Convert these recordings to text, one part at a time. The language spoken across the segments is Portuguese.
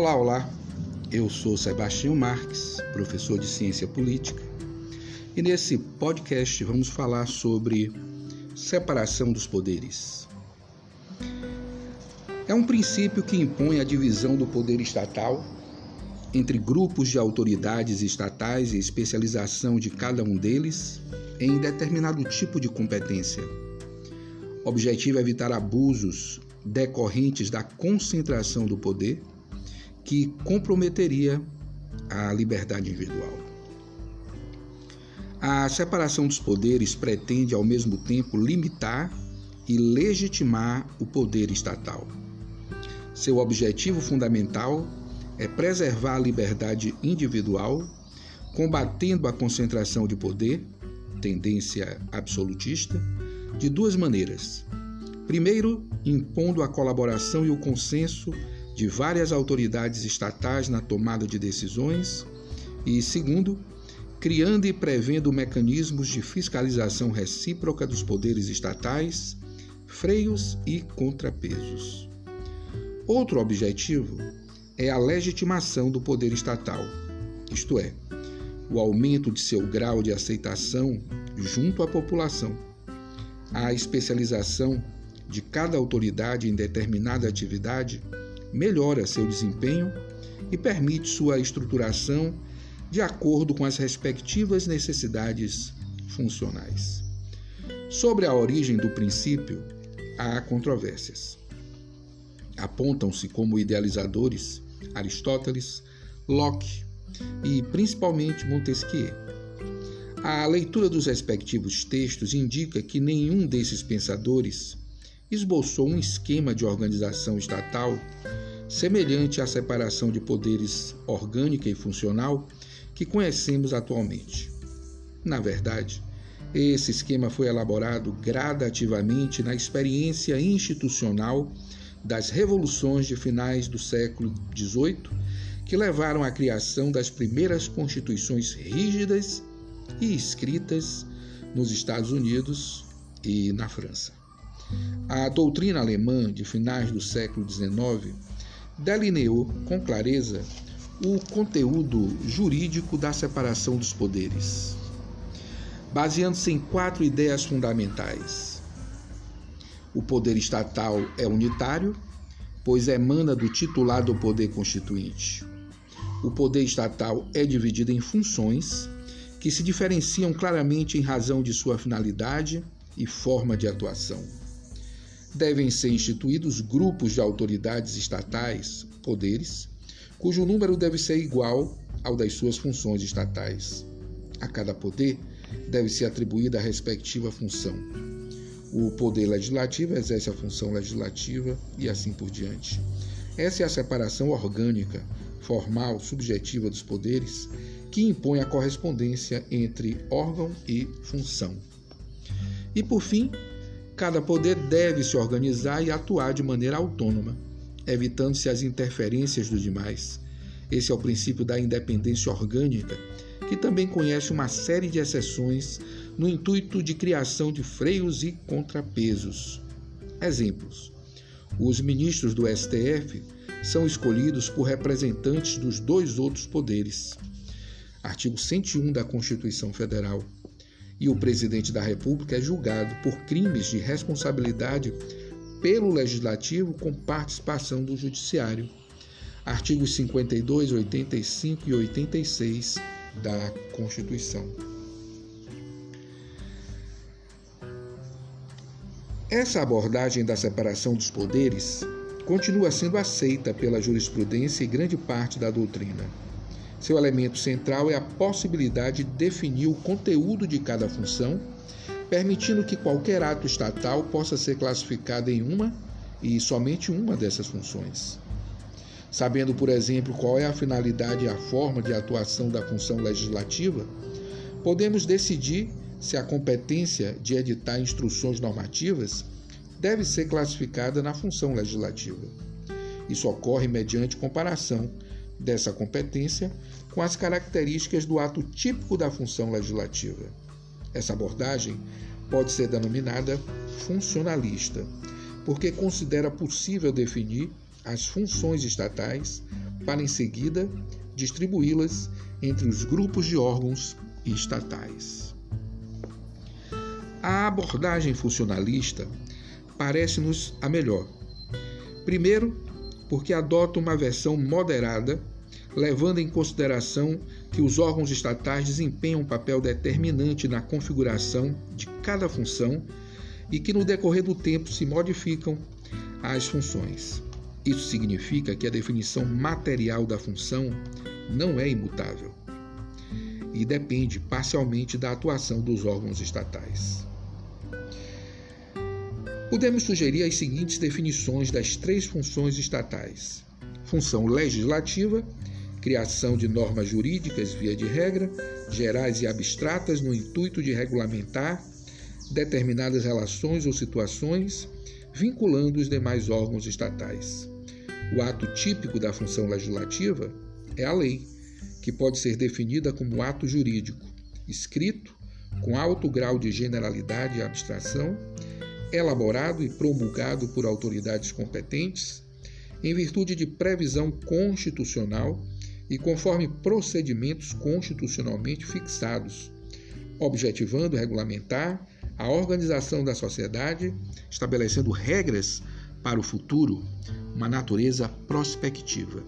Olá, olá. Eu sou Sebastião Marques, professor de Ciência Política, e nesse podcast vamos falar sobre separação dos poderes. É um princípio que impõe a divisão do poder estatal entre grupos de autoridades estatais e especialização de cada um deles em determinado tipo de competência. O objetivo é evitar abusos decorrentes da concentração do poder que comprometeria a liberdade individual. A separação dos poderes pretende, ao mesmo tempo, limitar e legitimar o poder estatal. Seu objetivo fundamental é preservar a liberdade individual, combatendo a concentração de poder, tendência absolutista, de duas maneiras. Primeiro, impondo a colaboração e o consenso de várias autoridades estatais na tomada de decisões, e segundo, criando e prevendo mecanismos de fiscalização recíproca dos poderes estatais, freios e contrapesos. Outro objetivo é a legitimação do poder estatal, isto é, o aumento de seu grau de aceitação junto à população, a especialização de cada autoridade em determinada atividade melhora seu desempenho e permite sua estruturação de acordo com as respectivas necessidades funcionais. Sobre a origem do princípio, há controvérsias. Apontam-se como idealizadores Aristóteles, Locke e principalmente Montesquieu. A leitura dos respectivos textos indica que nenhum desses pensadores esboçou um esquema de organização estatal semelhante à separação de poderes orgânica e funcional que conhecemos atualmente. Na verdade, esse esquema foi elaborado gradativamente na experiência institucional das revoluções de finais do século XVIII, que levaram à criação das primeiras constituições rígidas e escritas nos Estados Unidos e na França. A doutrina alemã de finais do século XIX delineou com clareza o conteúdo jurídico da separação dos poderes, baseando-se em quatro ideias fundamentais o poder estatal é unitário, pois emana do titular do poder constituinte. O poder estatal é dividido em funções que se diferenciam claramente em razão de sua finalidade e forma de atuação. Devem ser instituídos grupos de autoridades estatais, poderes, cujo número deve ser igual ao das suas funções estatais. A cada poder deve ser atribuída a respectiva função. O poder legislativo exerce a função legislativa e assim por diante. Essa é a separação orgânica, formal, subjetiva dos poderes que impõe a correspondência entre órgão e função. E por fim, cada poder deve se organizar e atuar de maneira autônoma, evitando-se as interferências dos demais. Esse é o princípio da independência orgânica, que também conhece uma série de exceções no intuito de criação de freios e contrapesos. Exemplos: os ministros do STF são escolhidos por representantes dos dois outros poderes. Artigo 101 da Constituição Federal. E o presidente da República é julgado por crimes de responsabilidade pelo Legislativo com participação do Judiciário. Artigos 52, 85 e 86 da Constituição. Essa abordagem da separação dos poderes continua sendo aceita pela jurisprudência e grande parte da doutrina. Seu elemento central é a possibilidade de definir o conteúdo de cada função, permitindo que qualquer ato estatal possa ser classificado em uma e somente uma dessas funções. Sabendo, por exemplo, qual é a finalidade e a forma de atuação da função legislativa, podemos decidir se a competência de editar instruções normativas deve ser classificada na função legislativa. Isso ocorre mediante comparação dessa competência com as características do ato típico da função legislativa. Essa abordagem pode ser denominada funcionalista, porque considera possível definir as funções estatais para em seguida distribuí-las entre os grupos de órgãos estatais. A abordagem funcionalista parece-nos a melhor. Primeiro, porque adota uma versão moderada, levando em consideração que os órgãos estatais desempenham um papel determinante na configuração de cada função e que no decorrer do tempo se modificam as funções. Isso significa que a definição material da função não é imutável e depende parcialmente da atuação dos órgãos estatais. Podemos sugerir as seguintes definições das três funções estatais: função legislativa, criação de normas jurídicas via de regra, gerais e abstratas no intuito de regulamentar determinadas relações ou situações, vinculando os demais órgãos estatais. O ato típico da função legislativa é a lei, que pode ser definida como ato jurídico, escrito, com alto grau de generalidade e abstração, elaborado e promulgado por autoridades competentes, em virtude de previsão constitucional e conforme procedimentos constitucionalmente fixados, objetivando regulamentar a organização da sociedade, estabelecendo regras para o futuro, uma natureza prospectiva.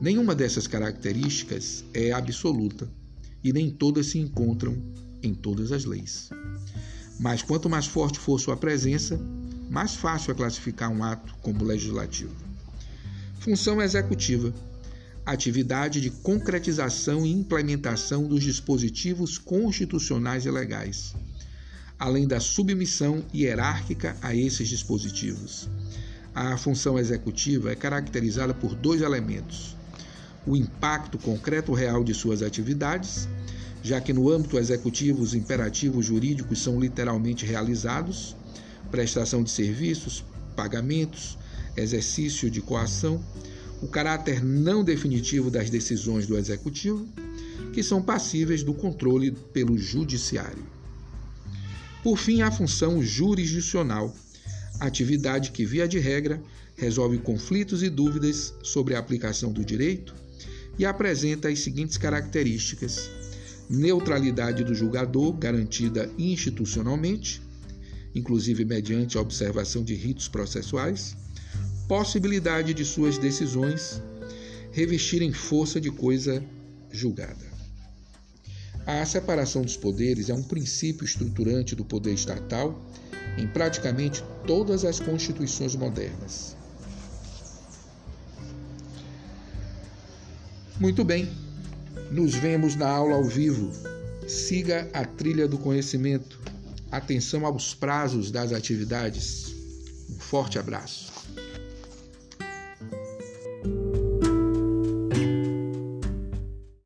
Nenhuma dessas características é absoluta e nem todas se encontram em todas as leis. Mas quanto mais forte for sua presença, mais fácil é classificar um ato como legislativo. Função executiva atividade de concretização e implementação dos dispositivos constitucionais e legais, além da submissão hierárquica a esses dispositivos. A função executiva é caracterizada por dois elementos: o impacto concreto real de suas atividades já que no âmbito executivo os imperativos jurídicos são literalmente realizados, prestação de serviços, pagamentos, exercício de coação, o caráter não definitivo das decisões do executivo, que são passíveis do controle pelo judiciário. Por fim, a função jurisdicional, atividade que, via de regra, resolve conflitos e dúvidas sobre a aplicação do direito e apresenta as seguintes características: neutralidade do julgador garantida institucionalmente, inclusive mediante a observação de ritos processuais, possibilidade de suas decisões revestirem força de coisa julgada. A separação dos poderes é um princípio estruturante do poder estatal em praticamente todas as constituições modernas. Muito bem, nos vemos na aula ao vivo. Siga a trilha do conhecimento. Atenção aos prazos das atividades. Um forte abraço.